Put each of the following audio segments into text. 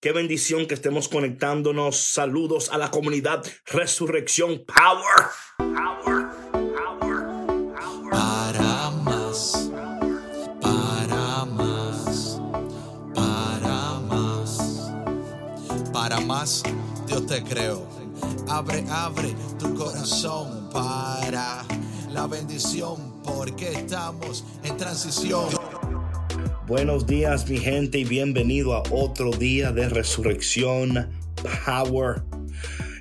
Qué bendición que estemos conectándonos. Saludos a la comunidad Resurrección Power. Power. Power. Power. Para más, para más, para más, para más, Dios te creo. Abre, abre tu corazón para la bendición, porque estamos en transición. Buenos días, mi gente, y bienvenido a otro día de resurrección Power.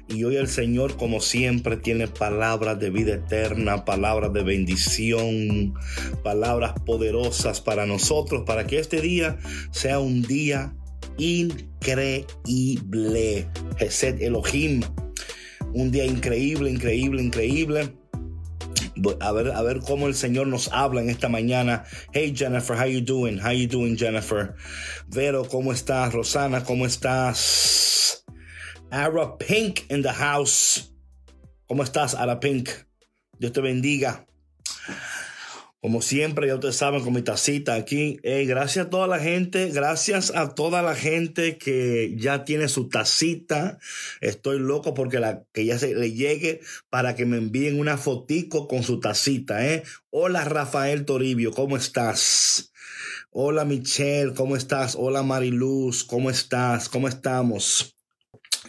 Y hoy el Señor, como siempre, tiene palabras de vida eterna, palabras de bendición, palabras poderosas para nosotros, para que este día sea un día increíble. Gesed Elohim. Un día increíble, increíble, increíble. A ver, a ver cómo el Señor nos habla en esta mañana. Hey Jennifer, how you doing? How you doing, Jennifer? Vero, ¿cómo estás? Rosana, ¿cómo estás? Ara Pink in the house. ¿Cómo estás, Ara Pink? Dios te bendiga. Como siempre, ya ustedes saben, con mi tacita aquí. gracias a toda la gente, gracias a toda la gente que ya tiene su tacita. Estoy loco porque la, que ya se le llegue para que me envíen una fotico con su tacita. ¿eh? Hola Rafael Toribio, ¿cómo estás? Hola Michelle, ¿cómo estás? Hola Mariluz, ¿cómo estás? ¿Cómo estamos?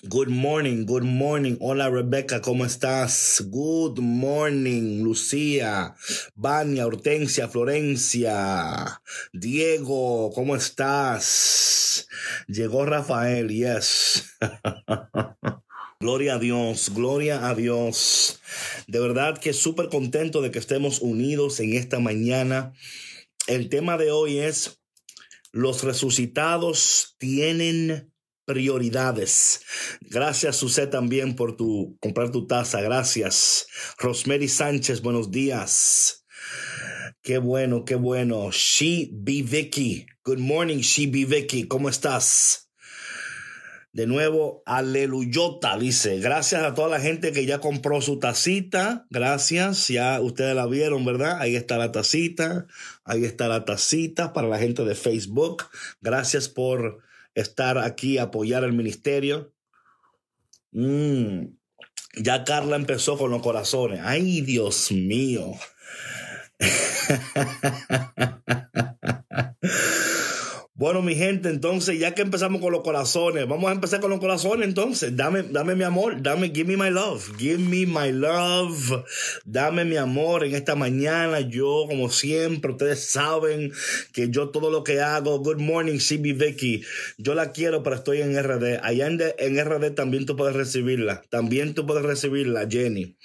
Good morning, good morning. Hola Rebecca, ¿cómo estás? Good morning, Lucía, Vania, Hortensia, Florencia, Diego, ¿cómo estás? Llegó Rafael, yes. Gloria a Dios, gloria a Dios. De verdad que súper contento de que estemos unidos en esta mañana. El tema de hoy es, los resucitados tienen prioridades. Gracias, Susé, también por tu comprar tu taza. Gracias. Rosemary Sánchez, buenos días. Qué bueno, qué bueno. She be Vicky. Good morning, She be Vicky. ¿Cómo estás? De nuevo, aleluyota, dice. Gracias a toda la gente que ya compró su tacita. Gracias. Ya ustedes la vieron, ¿verdad? Ahí está la tacita. Ahí está la tacita para la gente de Facebook. Gracias por estar aquí, apoyar el ministerio. Mm, ya Carla empezó con los corazones. Ay, Dios mío. Bueno, mi gente, entonces, ya que empezamos con los corazones, vamos a empezar con los corazones entonces. Dame, dame mi amor, dame, give me my love, give me my love, dame mi amor en esta mañana. Yo, como siempre, ustedes saben que yo todo lo que hago, good morning, CB Vicky, yo la quiero, pero estoy en RD. Allá en, en RD también tú puedes recibirla, también tú puedes recibirla, Jenny.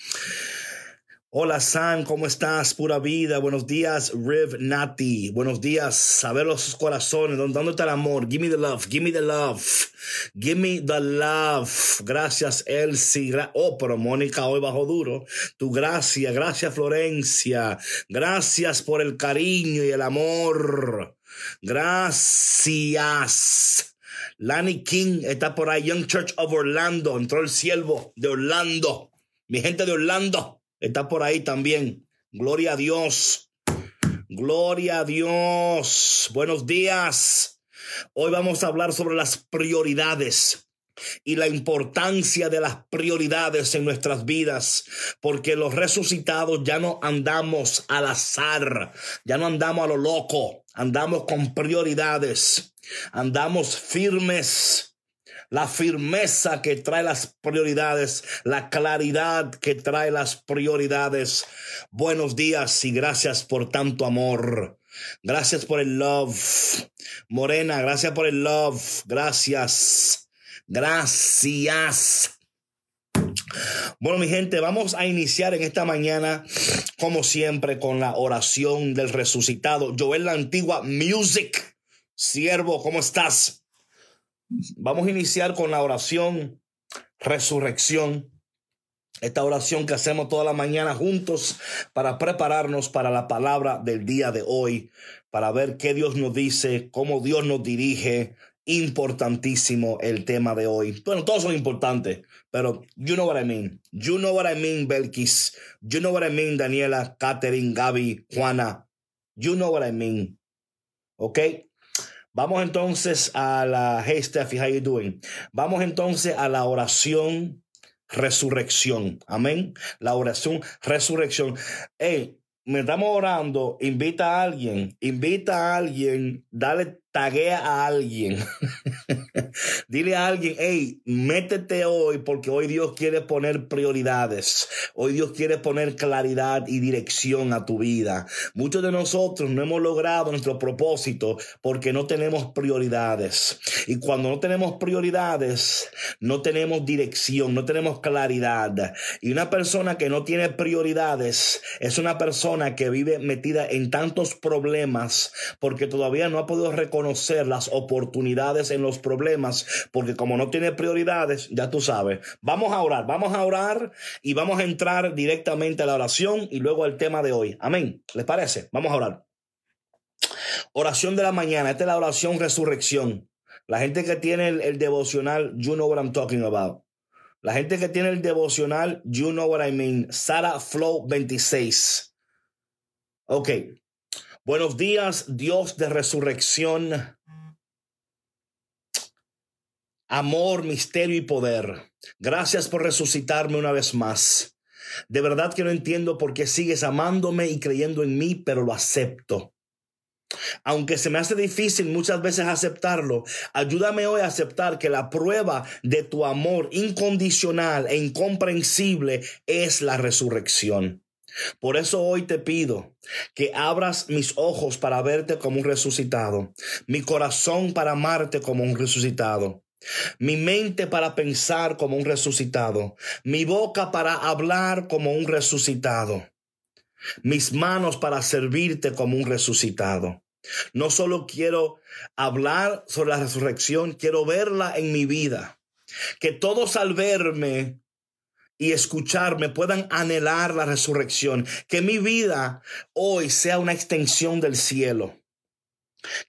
Hola San, ¿cómo estás? Pura vida. Buenos días, Riv Nati. Buenos días, saber los corazones. ¿Dónde está el amor? Give me the love, give me the love. Give me the love. Gracias, Elsie. oh, pero Mónica hoy bajo duro. Tu gracia, gracias, Florencia. Gracias por el cariño y el amor. Gracias. Lani King está por ahí. Young Church of Orlando. Entró el siervo de Orlando. Mi gente de Orlando. Está por ahí también. Gloria a Dios. Gloria a Dios. Buenos días. Hoy vamos a hablar sobre las prioridades y la importancia de las prioridades en nuestras vidas, porque los resucitados ya no andamos al azar, ya no andamos a lo loco, andamos con prioridades, andamos firmes la firmeza que trae las prioridades, la claridad que trae las prioridades. Buenos días y gracias por tanto amor. Gracias por el love. Morena, gracias por el love. Gracias. Gracias. Bueno, mi gente, vamos a iniciar en esta mañana, como siempre, con la oración del resucitado. Joel la antigua Music. Siervo, ¿cómo estás? Vamos a iniciar con la oración resurrección. Esta oración que hacemos toda la mañana juntos para prepararnos para la palabra del día de hoy, para ver qué Dios nos dice, cómo Dios nos dirige. Importantísimo el tema de hoy. Bueno, todos son importantes, pero you know what I mean. You know what I mean, Belkis. You know what I mean, Daniela, Catherine, Gaby, Juana. You know what I mean. ¿Ok? Vamos entonces a la, Steffi, how you doing? Vamos entonces a la oración resurrección. Amén. La oración resurrección. Hey, me estamos orando, invita a alguien, invita a alguien, dale taguea a alguien. Dile a alguien, hey, métete hoy porque hoy Dios quiere poner prioridades. Hoy Dios quiere poner claridad y dirección a tu vida. Muchos de nosotros no hemos logrado nuestro propósito porque no tenemos prioridades. Y cuando no tenemos prioridades, no tenemos dirección, no tenemos claridad. Y una persona que no tiene prioridades es una persona que vive metida en tantos problemas porque todavía no ha podido reconocer las oportunidades en los problemas, porque como no tiene prioridades, ya tú sabes. Vamos a orar, vamos a orar y vamos a entrar directamente a la oración y luego al tema de hoy. Amén. ¿Les parece? Vamos a orar. Oración de la mañana. Esta es la oración resurrección. La gente que tiene el, devocional, you know what I'm talking about. La gente que tiene el devocional, you know what I mean. Sara Flow 26. Ok. Buenos días, Dios de resurrección, amor, misterio y poder. Gracias por resucitarme una vez más. De verdad que no entiendo por qué sigues amándome y creyendo en mí, pero lo acepto. Aunque se me hace difícil muchas veces aceptarlo, ayúdame hoy a aceptar que la prueba de tu amor incondicional e incomprensible es la resurrección. Por eso hoy te pido que abras mis ojos para verte como un resucitado, mi corazón para amarte como un resucitado, mi mente para pensar como un resucitado, mi boca para hablar como un resucitado, mis manos para servirte como un resucitado. No solo quiero hablar sobre la resurrección, quiero verla en mi vida. Que todos al verme y escucharme puedan anhelar la resurrección. Que mi vida hoy sea una extensión del cielo.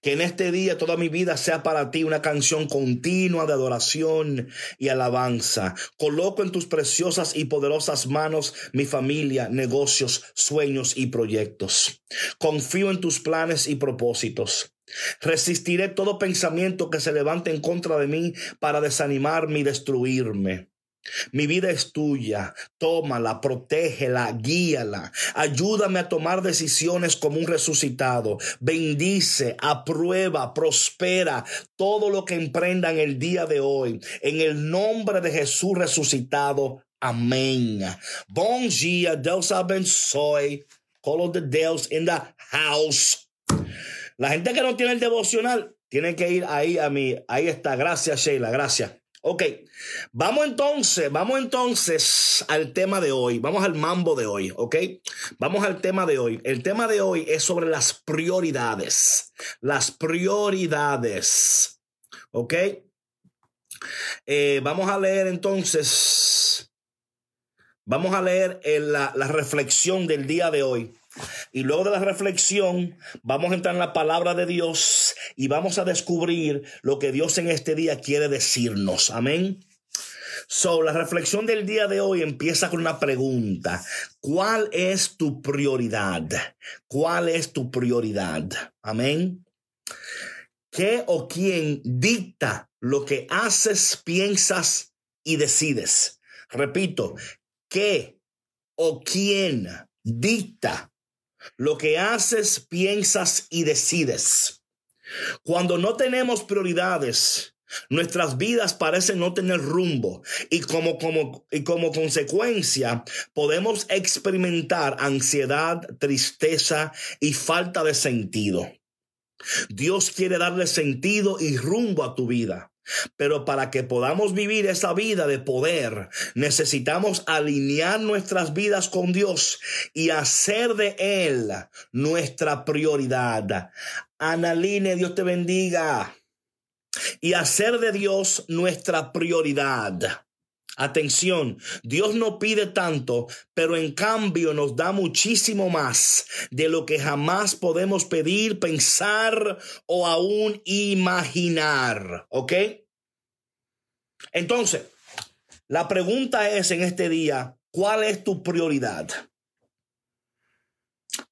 Que en este día toda mi vida sea para ti una canción continua de adoración y alabanza. Coloco en tus preciosas y poderosas manos mi familia, negocios, sueños y proyectos. Confío en tus planes y propósitos. Resistiré todo pensamiento que se levante en contra de mí para desanimarme y destruirme. Mi vida es tuya. Tómala, protégela, guíala. Ayúdame a tomar decisiones como un resucitado. Bendice, aprueba, prospera todo lo que emprenda en el día de hoy. En el nombre de Jesús resucitado. Amén. Bon dia, Deus abençoe. Of the Deus in the house. La gente que no tiene el devocional tiene que ir ahí a mí. Ahí está. Gracias, Sheila. Gracias. Ok, vamos entonces, vamos entonces al tema de hoy, vamos al mambo de hoy, ok, vamos al tema de hoy. El tema de hoy es sobre las prioridades, las prioridades, ok. Eh, vamos a leer entonces, vamos a leer la, la reflexión del día de hoy. Y luego de la reflexión, vamos a entrar en la palabra de Dios y vamos a descubrir lo que Dios en este día quiere decirnos. Amén. So, la reflexión del día de hoy empieza con una pregunta. ¿Cuál es tu prioridad? ¿Cuál es tu prioridad? Amén. ¿Qué o quién dicta lo que haces, piensas y decides? Repito, ¿qué o quién dicta lo que haces, piensas y decides. Cuando no tenemos prioridades, nuestras vidas parecen no tener rumbo y como, como, y como consecuencia podemos experimentar ansiedad, tristeza y falta de sentido. Dios quiere darle sentido y rumbo a tu vida. Pero para que podamos vivir esa vida de poder, necesitamos alinear nuestras vidas con Dios y hacer de Él nuestra prioridad. Analine, Dios te bendiga. Y hacer de Dios nuestra prioridad. Atención, Dios no pide tanto, pero en cambio nos da muchísimo más de lo que jamás podemos pedir, pensar o aún imaginar. ¿Ok? Entonces, la pregunta es en este día, ¿cuál es tu prioridad?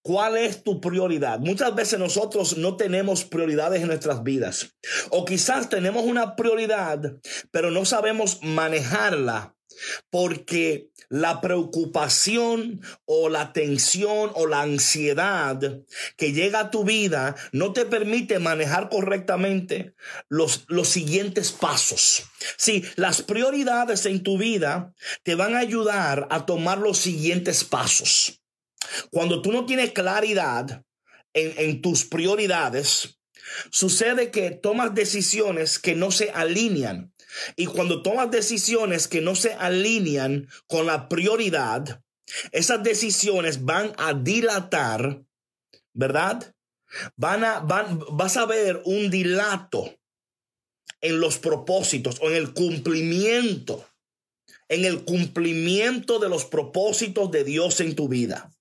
¿Cuál es tu prioridad? Muchas veces nosotros no tenemos prioridades en nuestras vidas. O quizás tenemos una prioridad, pero no sabemos manejarla porque la preocupación o la tensión o la ansiedad que llega a tu vida no te permite manejar correctamente los, los siguientes pasos. Sí, las prioridades en tu vida te van a ayudar a tomar los siguientes pasos. Cuando tú no tienes claridad en, tus prioridades, sucede que tomas decisiones que no se alinean. Y cuando tomas decisiones que no se alinean con la prioridad, esas decisiones van a dilatar, ¿verdad? Van a, van, vas a ver un dilato en los propósitos o en el cumplimiento, en el cumplimiento de los propósitos de Dios en tu vida.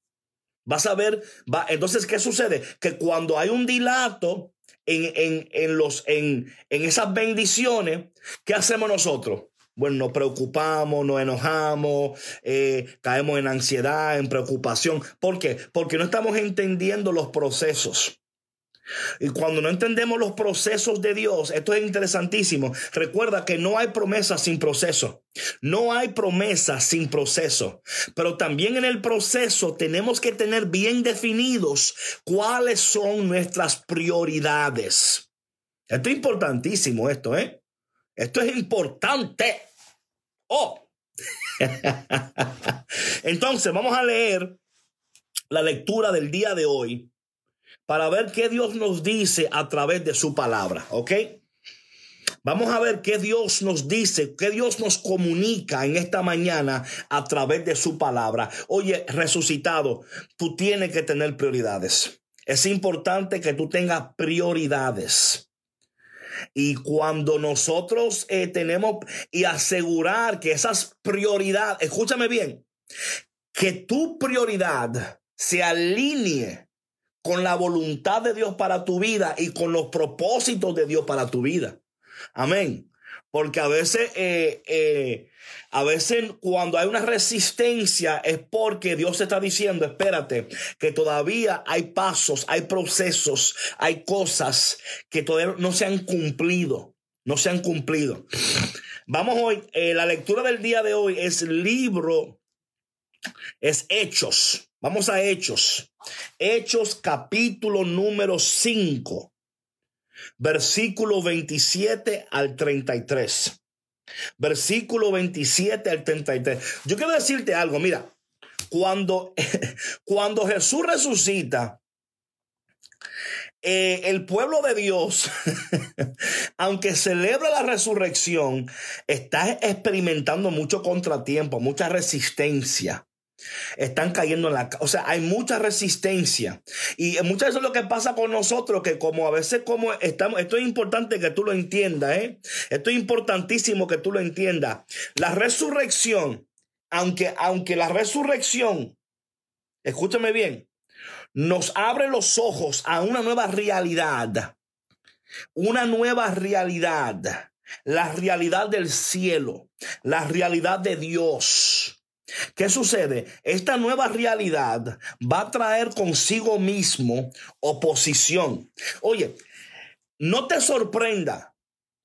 Vas a ver, va, entonces, ¿qué sucede? Que cuando hay un dilato en, en, los, en, en esas bendiciones, ¿qué hacemos nosotros? Bueno, nos preocupamos, nos enojamos, eh, caemos en ansiedad, en preocupación. ¿Por qué? Porque no estamos entendiendo los procesos. Y cuando no entendemos los procesos de Dios, esto es interesantísimo. Recuerda que no hay promesa sin proceso. No hay promesa sin proceso. Pero también en el proceso tenemos que tener bien definidos cuáles son nuestras prioridades. Esto es importantísimo, esto, ¿eh? Esto es importante. Oh. Entonces, vamos a leer la lectura del día de hoy para ver qué Dios nos dice a través de su palabra, ¿ok? Vamos a ver qué Dios nos dice, qué Dios nos comunica en esta mañana a través de su palabra. Oye, resucitado, tú tienes que tener prioridades. Es importante que tú tengas prioridades. Y cuando nosotros eh, tenemos y asegurar que esas prioridades, escúchame bien, que tu prioridad se alinee con la voluntad de Dios para tu vida y con los propósitos de Dios para tu vida. Amén. Porque a veces, eh, eh, a veces cuando hay una resistencia es porque Dios está diciendo, espérate, que todavía hay pasos, hay procesos, hay cosas que todavía no se han cumplido, no se han cumplido. Vamos hoy, eh, la lectura del día de hoy es libro, es Hechos. Vamos a Hechos. Hechos capítulo número 5, versículo 27 al 33. Versículo 27 al 33. Yo quiero decirte algo, mira, cuando, cuando Jesús resucita, eh, el pueblo de Dios, aunque celebra la resurrección, está experimentando mucho contratiempo, mucha resistencia están cayendo en la... O sea, hay mucha resistencia. Y muchas veces lo que pasa con nosotros, que como a veces como estamos, esto es importante que tú lo entiendas, ¿eh? Esto es importantísimo que tú lo entiendas. La resurrección, aunque, aunque la resurrección, escúchame bien, nos abre los ojos a una nueva realidad. Una nueva realidad. La realidad del cielo. La realidad de Dios ¿Qué sucede? Esta nueva realidad va a traer consigo mismo oposición. Oye, no te sorprenda,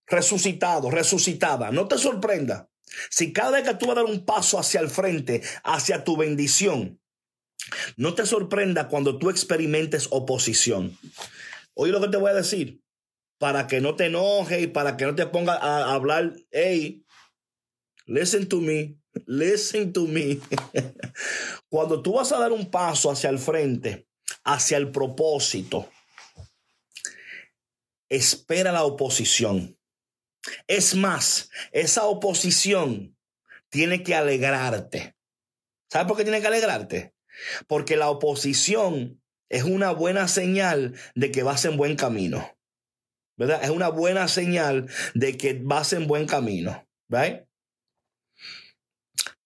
resucitado, resucitada, no te sorprenda si cada vez que tú vas a dar un paso hacia el frente, hacia tu bendición, no te sorprenda cuando tú experimentes oposición. Oye lo que te voy a decir, para que no te enojes y para que no te ponga a hablar, hey, listen to me, Listen to me. Cuando tú vas a dar un paso hacia el frente, hacia el propósito, espera la oposición. Es más, esa oposición tiene que alegrarte. ¿Sabes por qué tiene que alegrarte? Porque la oposición es una buena señal de que vas en buen camino. ¿Verdad? Es una buena señal de que vas en buen camino. ¿Right?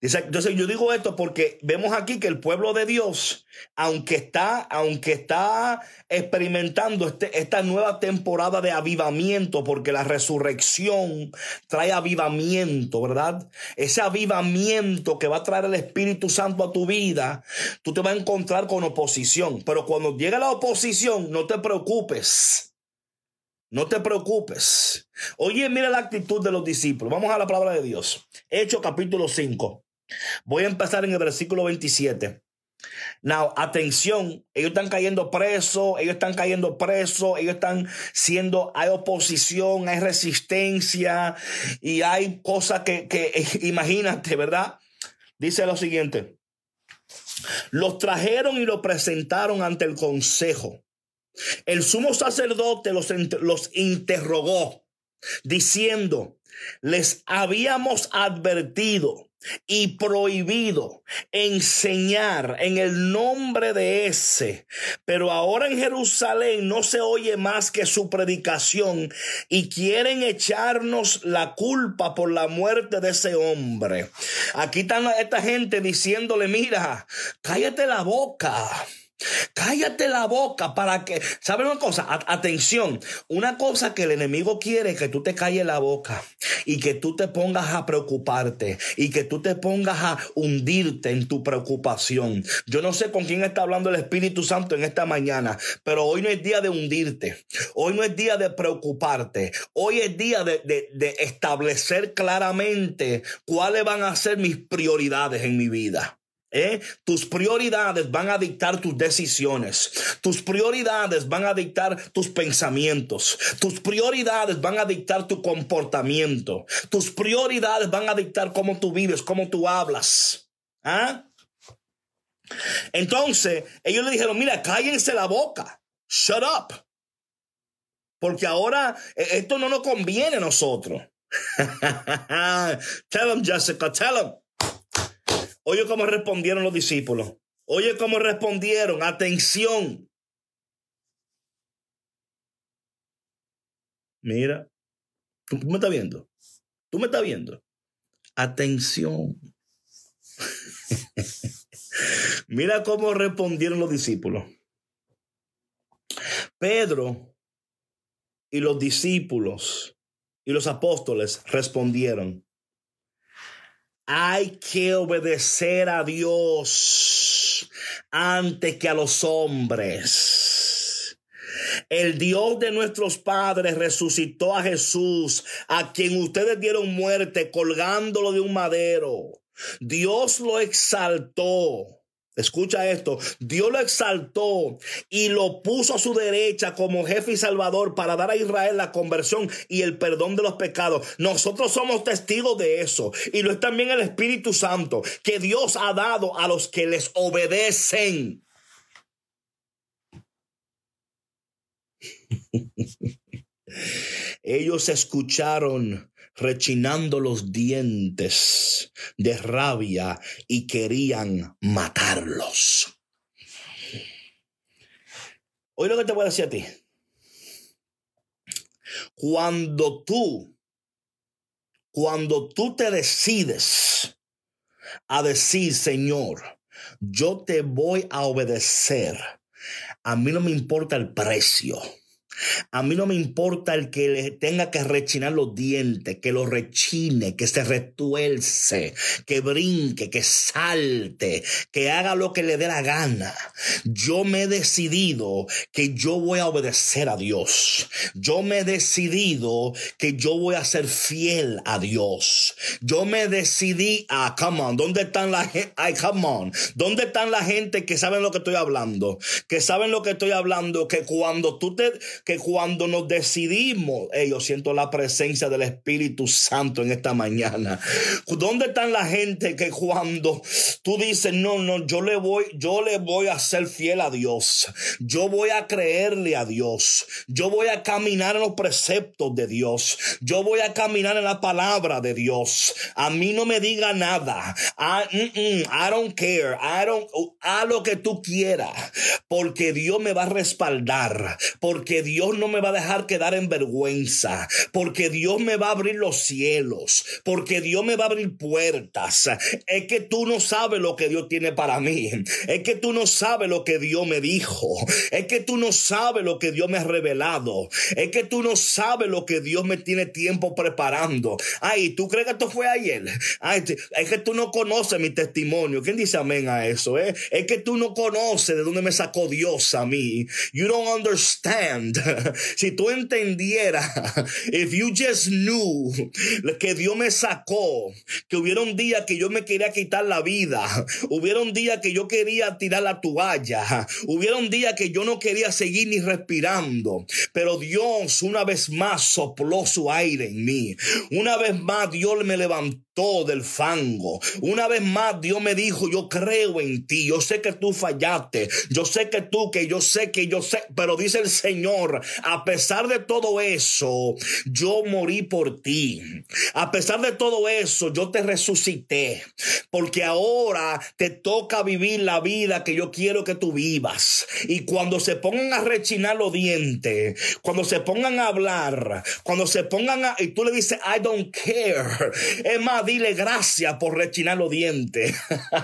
Entonces yo digo esto porque vemos aquí que el pueblo de Dios, aunque está, aunque está experimentando este, esta nueva temporada de avivamiento, porque la resurrección trae avivamiento, ¿verdad? Ese avivamiento que va a traer el Espíritu Santo a tu vida, tú te vas a encontrar con oposición. Pero cuando llega la oposición, no te preocupes. No te preocupes. Oye, mira la actitud de los discípulos. Vamos a la palabra de Dios. Hechos capítulo 5. Voy a empezar en el versículo 27. Now, atención, ellos están cayendo presos, ellos están cayendo presos, ellos están siendo, hay oposición, hay resistencia y hay cosas que, que imagínate, ¿verdad? Dice lo siguiente. Los trajeron y los presentaron ante el consejo. El sumo sacerdote los, los interrogó diciendo, les habíamos advertido y prohibido enseñar en el nombre de ese. Pero ahora en Jerusalén no se oye más que su predicación y quieren echarnos la culpa por la muerte de ese hombre. Aquí está esta gente diciéndole, mira, cállate la boca. Cállate la boca para que, ¿sabes una cosa? atención, una cosa que el enemigo quiere es que tú te calles la boca y que tú te pongas a preocuparte y que tú te pongas a hundirte en tu preocupación. Yo no sé con quién está hablando el Espíritu Santo en esta mañana, pero hoy no es día de hundirte, hoy no es día de preocuparte, hoy es día de, de establecer claramente cuáles van a ser mis prioridades en mi vida. ¿Eh? Tus prioridades van a dictar tus decisiones. Tus prioridades van a dictar tus pensamientos. Tus prioridades van a dictar tu comportamiento. Tus prioridades van a dictar cómo tú vives, cómo tú hablas. ¿Ah? Entonces, ellos le dijeron, mira, cállense la boca. Shut up. Porque ahora eh, esto no nos conviene a nosotros. tell them, Jessica, tell them. Oye cómo respondieron los discípulos. Oye cómo respondieron. Atención. Mira, tú, me estás viendo. Tú me estás viendo. Atención. Mira cómo respondieron los discípulos. Pedro y los discípulos y los apóstoles respondieron, hay que obedecer a Dios antes que a los hombres. El Dios de nuestros padres resucitó a Jesús, a quien ustedes dieron muerte colgándolo de un madero. Dios lo exaltó Escucha esto, Dios lo exaltó y lo puso a su derecha como jefe y salvador para dar a Israel la conversión y el perdón de los pecados. Nosotros somos testigos de eso y lo es también el Espíritu Santo que Dios ha dado a los que les obedecen. Ellos escucharon rechinando los dientes de rabia y querían matarlos. Hoy lo que te voy a decir a ti. Cuando tú, cuando tú te decides a decir, Señor, yo te voy a obedecer, a mí no me importa el precio. A mí no me importa el que le tenga que rechinar los dientes, que lo rechine, que se retuerce, que brinque, que salte, que haga lo que le dé la gana. Yo me he decidido que yo voy a obedecer a Dios. Yo me he decidido que yo voy a ser fiel a Dios. Yo me decidí, ah, come on, ¿dónde están la gente? Ay, come on, ¿dónde están la gente que saben lo que estoy hablando? Que saben lo que estoy hablando, que cuando tú te cuando nos decidimos, yo siento la presencia del Espíritu Santo en esta mañana. ¿Dónde están la gente que cuando tú dices, no, no, yo le voy, yo le voy a ser fiel a Dios. Yo voy a creerle a Dios. Yo voy a caminar en los preceptos de Dios. Yo voy a caminar en la palabra de Dios. A mí no me diga nada. I, mm, mm, I don't care. I don't, a lo que tú quieras. Porque Dios me va a respaldar. Porque Dios Dios no me va a dejar quedar en vergüenza, porque Dios me va a abrir los cielos, porque Dios me va a abrir puertas. Es que tú no sabes lo que Dios tiene para mí. Es que tú no sabes lo que Dios me dijo. Es que tú no sabes lo que Dios me ha revelado. Es que tú no sabes lo que Dios me tiene tiempo preparando. Ay, ¿tú crees que esto fue ayer? Ay, es que tú no conoces mi testimonio. ¿Quién dice amén a eso? Eh? Es que tú no conoces de dónde me sacó Dios a mí. You don't understand. si tú entendieras, if you just knew que Dios me sacó, que hubiera un día que yo me quería quitar la vida, hubiera un día que yo quería tirar la toalla, hubiera un día que yo no quería seguir ni respirando, pero Dios una vez más sopló su aire en mí. Una vez más Dios me levantó del fango. Una vez más Dios me dijo, yo creo en ti, yo sé que tú fallaste, yo sé que tú, que yo sé que yo sé, pero dice el Señor, a pesar de todo eso, yo morí por ti. A pesar de todo eso, yo te resucité, porque ahora te toca vivir la vida que yo quiero que tú vivas. Y cuando se pongan a rechinar los dientes, cuando se pongan a hablar, cuando se pongan a, y tú le dices, I don't care, es más, dile gracias por rechinar los dientes.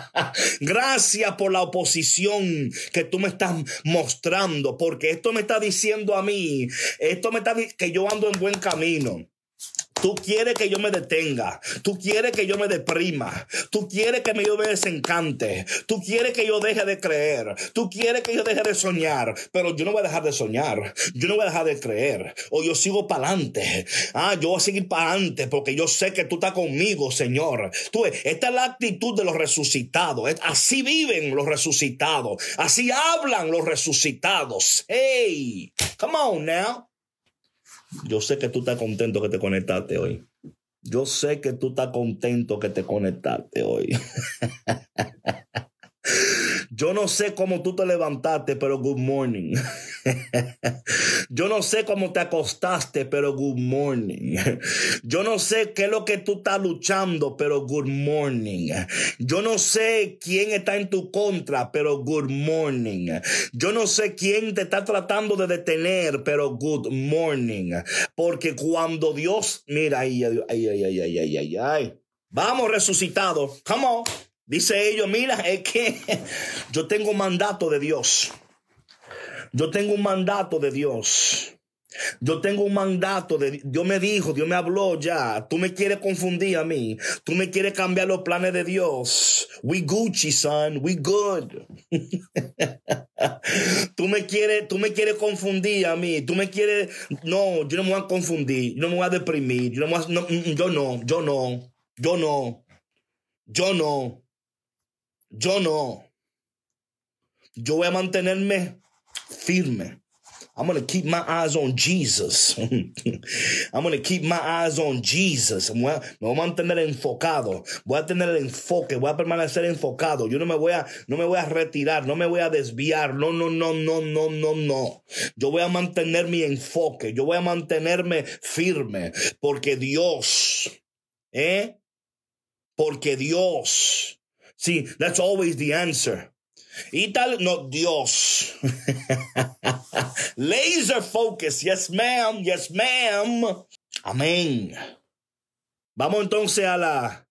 gracias por la oposición que tú me estás mostrando, porque esto me está diciendo a mí, esto me está que yo ando en buen camino. Tú quieres que yo me detenga. Tú quieres que yo me deprima. Tú quieres que yo me desencante. Tú quieres que yo deje de creer. Tú quieres que yo deje de soñar. Pero yo no voy a dejar de soñar. Yo no voy a dejar de creer. O yo sigo para adelante. Ah, yo voy a seguir para adelante porque yo sé que tú estás conmigo, Señor. Tú, esta es la actitud de los resucitados. Así viven los resucitados. Así hablan los resucitados. Hey, come on now. Yo sé que tú estás contento que te conectaste hoy. Yo sé que tú estás contento que te conectaste hoy. Yo no sé cómo tú te levantaste, pero good morning. Yo no sé cómo te acostaste, pero good morning. Yo no sé qué es lo que tú estás luchando, pero good morning. Yo no sé quién está en tu contra, pero good morning. Yo no sé quién te está tratando de detener, pero good morning. Porque cuando Dios, mira, ay, ay, ay, ay, ay, ay, ay, ay. Vamos resucitado. Come on. Dice ellos, mira, es que yo tengo un mandato de Dios. Yo tengo un mandato de Dios. Yo tengo un mandato de Dios me dijo, Dios me habló ya. Tú me quieres confundir a mí. Tú me quieres cambiar los planes de Dios. We Gucci, son. We good. tú me quieres, tú me quieres confundir a mí. Tú me quieres. No, yo no me voy a confundir. Yo no me voy a deprimir. Yo no, yo no, yo no, yo no, yo no. Yo no. Yo voy a mantenerme firme. I'm going to keep my eyes on Jesus. I'm going to keep my eyes on Jesus. Me voy a mantener enfocado. Voy a tener el enfoque. Voy a permanecer enfocado. Yo no me voy a, no me voy a retirar. No me voy a desviar. No, no, no, no, no, no, no. Yo voy a mantener mi enfoque. Yo voy a mantenerme firme. Porque Dios, ¿eh? Porque Dios See, that's always the answer. Y tal, no, Dios. Laser focus. Yes, ma'am. Yes, ma'am. Amén. Vamos entonces a la,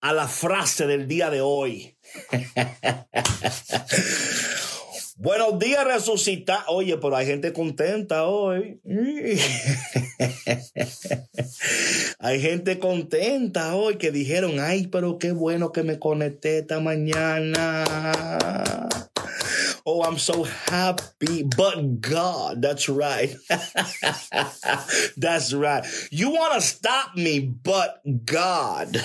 a la frase del día de hoy. Buenos días, resucita. Oye, pero hay gente contenta hoy. hay gente contenta hoy que dijeron, ay, pero qué bueno que me conecté esta mañana. Oh, I'm so happy. But God, that's right. that's right. You want to stop me, but God.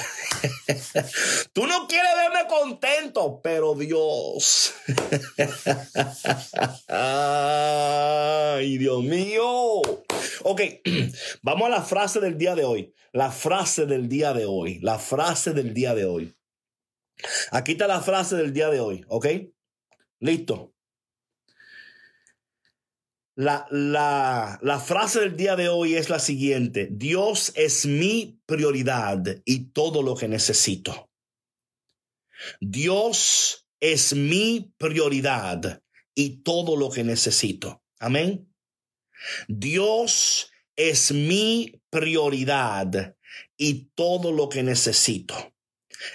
Tú no quieres verme contento, pero Dios. Ay, Dios mío. Ok, vamos a la frase del día de hoy. La frase del día de hoy. La frase del día de hoy. Aquí está la frase del día de hoy, ¿ok? Listo. La, la, la, frase del día de hoy es la siguiente. Dios es mi prioridad y todo lo que necesito. Dios es mi prioridad y todo lo que necesito. Amén. Dios es mi prioridad y todo lo que necesito.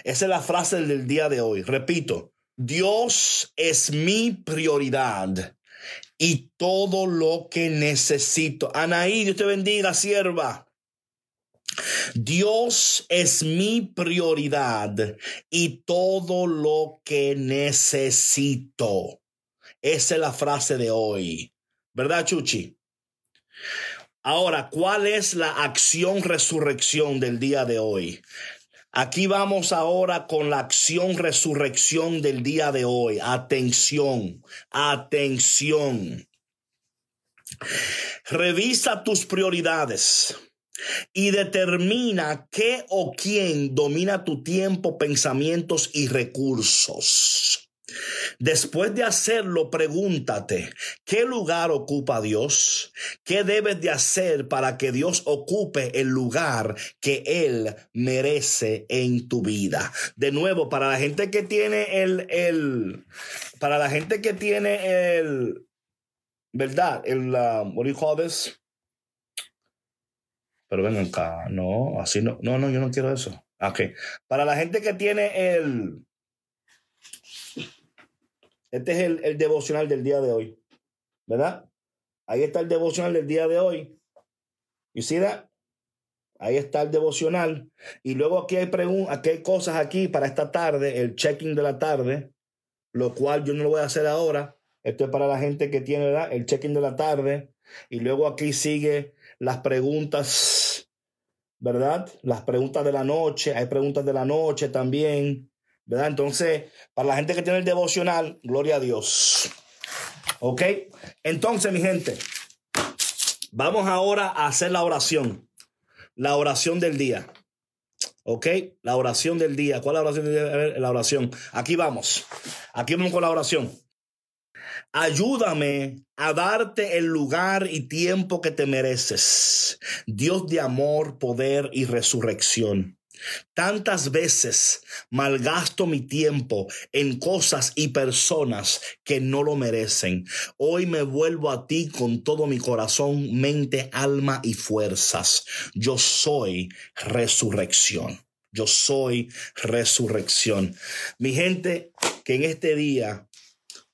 Esa es la frase del día de hoy. Repito, Dios es mi prioridad y todo lo que necesito. Anaí, Dios te bendiga, sierva. Dios es mi prioridad y todo lo que necesito. Esa es la frase de hoy. ¿Verdad, Chuchi? Ahora, ¿cuál es la acción resurrección del día de hoy? Aquí vamos ahora con la acción resurrección del día de hoy. Atención, atención. Revisa tus prioridades y determina qué o quién domina tu tiempo, pensamientos y recursos. Después de hacerlo, pregúntate, ¿qué lugar ocupa Dios? ¿Qué debes de hacer para que Dios ocupe el lugar que Él merece en tu vida? De nuevo, para la gente que tiene el, el para la gente que tiene el, ¿verdad? El, uh, what do you call this? Pero ven acá, no, así no, no, no, yo no quiero eso. Ok, para la gente que tiene el, este es el, devocional del día de hoy. ¿Verdad? Ahí está el devocional del día de hoy. You see that? Ahí está el devocional. Y luego aquí hay aquí hay cosas aquí para esta tarde, el checking de la tarde, lo cual yo no lo voy a hacer ahora. Esto es para la gente que tiene ¿verdad? el checking de la tarde. Y luego aquí sigue las preguntas, ¿verdad? Las preguntas de la noche. Hay preguntas de la noche también. ¿Verdad? Entonces, para la gente que tiene el devocional, gloria a Dios. ¿Ok? Entonces, mi gente, vamos ahora a hacer la oración. La oración del día. ¿Ok? La oración del día. ¿Cuál es la oración del día? La oración. Aquí vamos. Aquí vamos con la oración. Ayúdame a darte el lugar y tiempo que te mereces. Dios de amor, poder y resurrección. Tantas veces malgasto mi tiempo en cosas y personas que no lo merecen. Hoy me vuelvo a ti con todo mi corazón, mente, alma y fuerzas. Yo soy resurrección. Yo soy resurrección. Mi gente, que en este día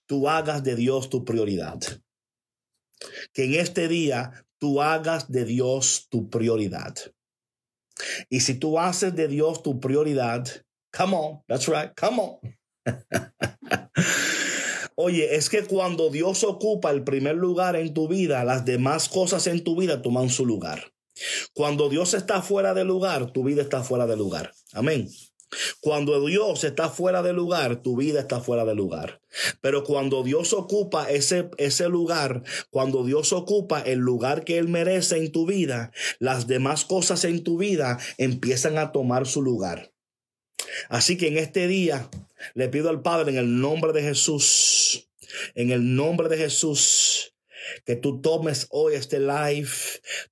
tú hagas de Dios tu prioridad. Que en este día tú hagas de Dios tu prioridad. Y si tú haces de Dios tu prioridad, come on, that's right, come on. Oye, es que cuando Dios ocupa el primer lugar en tu vida, las demás cosas en tu vida toman su lugar. Cuando Dios está fuera de lugar, tu vida está fuera de lugar. Amén. Cuando Dios está fuera de lugar, tu vida está fuera de lugar. Pero cuando Dios ocupa ese, ese lugar, cuando Dios ocupa el lugar que Él merece en tu vida, las demás cosas en tu vida empiezan a tomar su lugar. Así que en este día le pido al Padre en el nombre de Jesús, en el nombre de Jesús, que tú tomes hoy este live,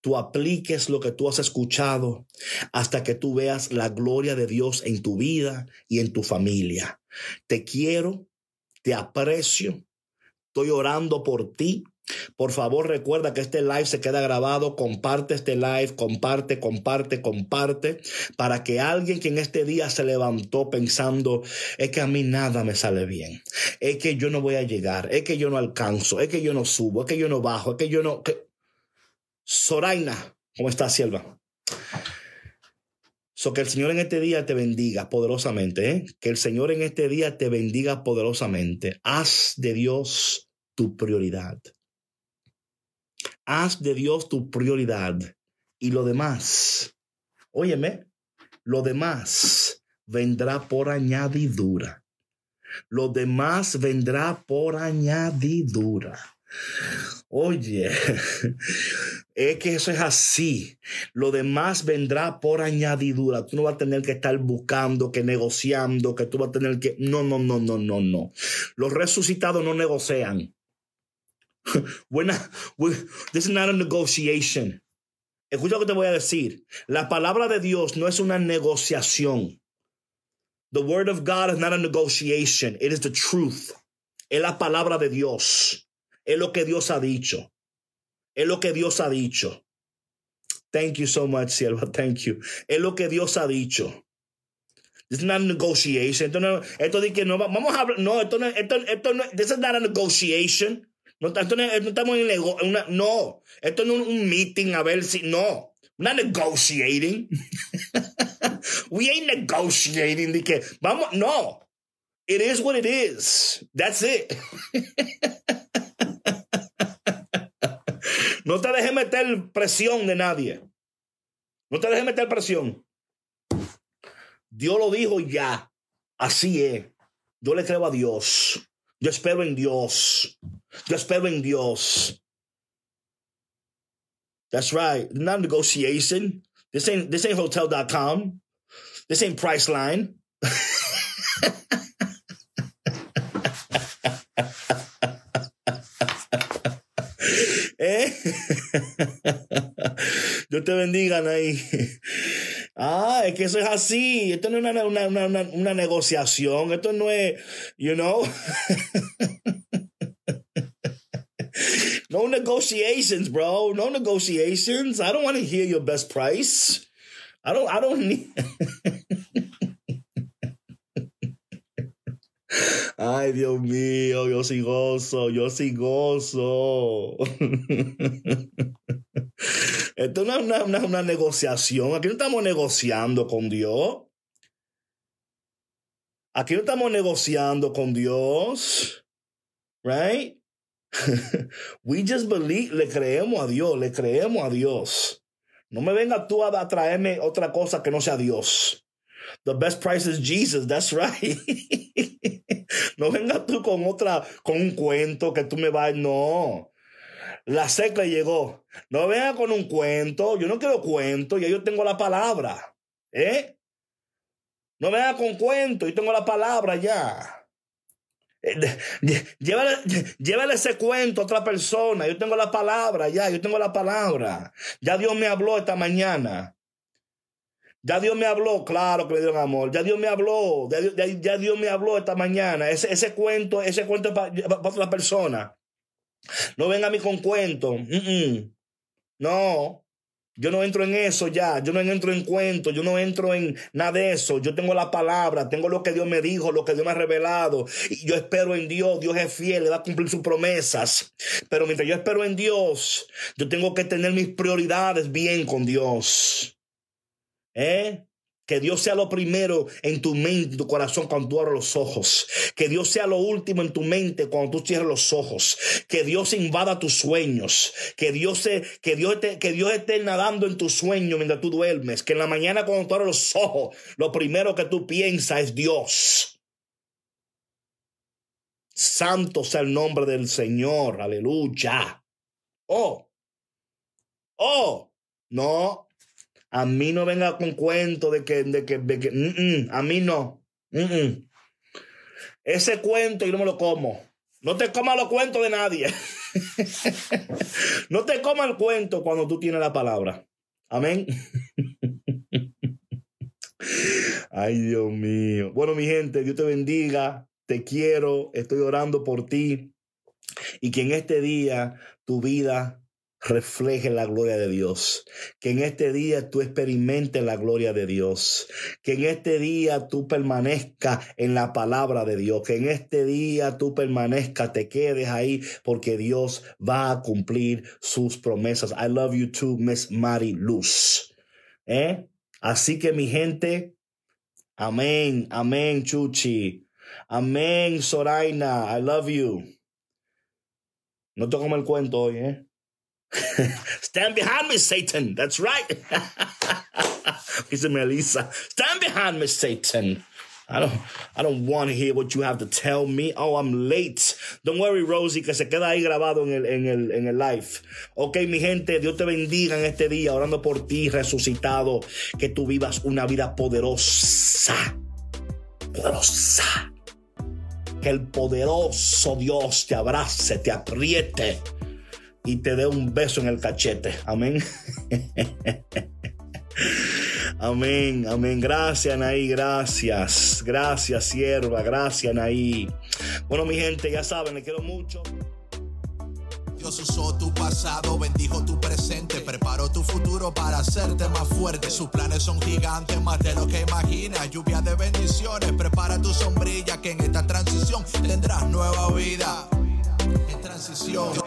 tú apliques lo que tú has escuchado hasta que tú veas la gloria de Dios en tu vida y en tu familia. Te quiero, te aprecio, estoy orando por ti. Por favor, recuerda que este live se queda grabado. Comparte este live, comparte, comparte, comparte, para que alguien que en este día se levantó pensando, es que a mí nada me sale bien, es que yo no voy a llegar, es que yo no alcanzo, es que yo no subo, es que yo no bajo, es que yo no... Que... Soraina, ¿cómo estás, sierva? So que el Señor en este día te bendiga poderosamente, ¿eh? que el Señor en este día te bendiga poderosamente. Haz de Dios tu prioridad. Haz de Dios tu prioridad y lo demás, óyeme, lo demás vendrá por añadidura. Lo demás vendrá por añadidura. Oye, es que eso es así. Lo demás vendrá por añadidura. Tú no vas a tener que estar buscando, que negociando, que tú vas a tener que... No, no, no, no, no, no. Los resucitados no negocian. We're not, this is not a negotiation. Escucha lo que te voy a decir. La palabra de Dios no es una negociación. The word of God is not a negotiation. It is the truth. Es la palabra de Dios. Es lo que Dios ha dicho. Es lo que Dios ha dicho. Thank you so much, sierva. Thank you. Es lo que Dios ha dicho. This is not a negotiation. Esto no, esto de que no vamos a hablar. No, esto no, esto, esto no, this is not a negotiation. No, estamos en una, no. Esto no es un meeting a ver si, no. We're not negotiating. We ain't negotiating de vamos, no. It is what it is. That's it. no te dejes meter presión de nadie. No te dejes meter presión. Dios lo dijo ya. Así es. Yo le creo a Dios. Yo espero en Dios. Yo espero en Dios. That's right. Not negotiation. This ain't this ain't hotel.com. This ain't Priceline. ¿Eh? Dios te bendiga, ahí. Ah, es que eso es así. Esto no es una, una, una, una negociación. Esto no es, you know. no negotiations, bro. No negotiations. I don't want to hear your best price. I don't, I don't need. Ay, Dios mío, yo sí gozo, yo sí gozo. Esto no es una, una, una, negociación. Aquí no estamos negociando con Dios. Aquí no estamos negociando con Dios. Right? We just believe, le creemos a Dios, le creemos a Dios. No me venga tú a traerme otra cosa que no sea Dios. The best price is Jesus, that's right. no venga tú con otra, con un cuento que tú me vas, no. La secla llegó. No venga con un cuento, yo no quiero cuento, ya yo tengo la palabra. ¿Eh? No venga con cuento, yo tengo la palabra ya. Llévale, ese cuento a otra persona. Yo tengo la palabra, ya, yo tengo la palabra. Ya Dios me habló esta mañana. Ya Dios me habló, claro que le dio amor. Ya Dios me habló, ya, ya, Dios me habló esta mañana. Ese, ese cuento, ese cuento es para, otra persona. No venga a mí con cuento. No, yo no entro en eso ya, yo no entro en cuentos, yo no entro en nada de eso. Yo tengo la palabra, tengo lo que Dios me dijo, lo que Dios me ha revelado. Y yo espero en Dios, Dios es fiel, le va a cumplir sus promesas. Pero mientras yo espero en Dios, yo tengo que tener mis prioridades bien con Dios. ¿Eh? Que Dios sea lo primero en tu mente, en tu corazón cuando tú abres los ojos. Que Dios sea lo último en tu mente cuando tú cierres los ojos. Que Dios invada tus sueños. Que Dios, se, que Dios, esté, que Dios esté nadando en tus sueños mientras tú duermes. Que en la mañana cuando tú abres los ojos, lo primero que tú piensas es Dios. Santo sea el nombre del Señor. Aleluya. Oh. Oh. No, a mí no venga con cuento de que, de que, de que mm, mm, a mí no. Mm, Ese cuento yo no me lo como. No te comas los cuentos de nadie. no te comas el cuento cuando tú tienes la palabra. Amén. Ay, Dios mío. Bueno, mi gente, Dios te bendiga. Te quiero. Estoy orando por ti. Y que en este día tu vida refleje la gloria de Dios. Que en este día tú experimentes la gloria de Dios. Que en este día tú permanezcas en la palabra de Dios. Que en este día tú permanezcas, te quedes ahí porque Dios va a cumplir sus promesas. I love you too, Miss Mary Luz. ¿Eh? Así que mi gente, amén, amén, Chuchi. Amén, Soraina. I love you. No te como el cuento hoy, ¿eh? Stand behind me, Satan. That's right. Dice Melissa. Stand behind me, Satan. I don't, I don't want to hear what you have to tell me. Oh, I'm late. Don't worry, Rosie, que se queda ahí grabado en el, en el, en el live. Ok, mi gente, Dios te bendiga en este día, orando por ti, resucitado, que tú vivas una vida poderosa. Poderosa. Que el poderoso Dios te abrace, te apriete y te dé un beso en el cachete. Amén. Amén, amén. Gracias, Anaí, gracias. Gracias, sierva. Gracias, Anaí. Bueno, mi gente, ya saben, les quiero mucho. Dios usó tu pasado, bendijo tu presente, preparó tu futuro para hacerte más fuerte. Sus planes son gigantes, más de lo que imaginas. Lluvia de bendiciones, prepara tu sombrilla que en esta transición tendrás nueva vida. En transición.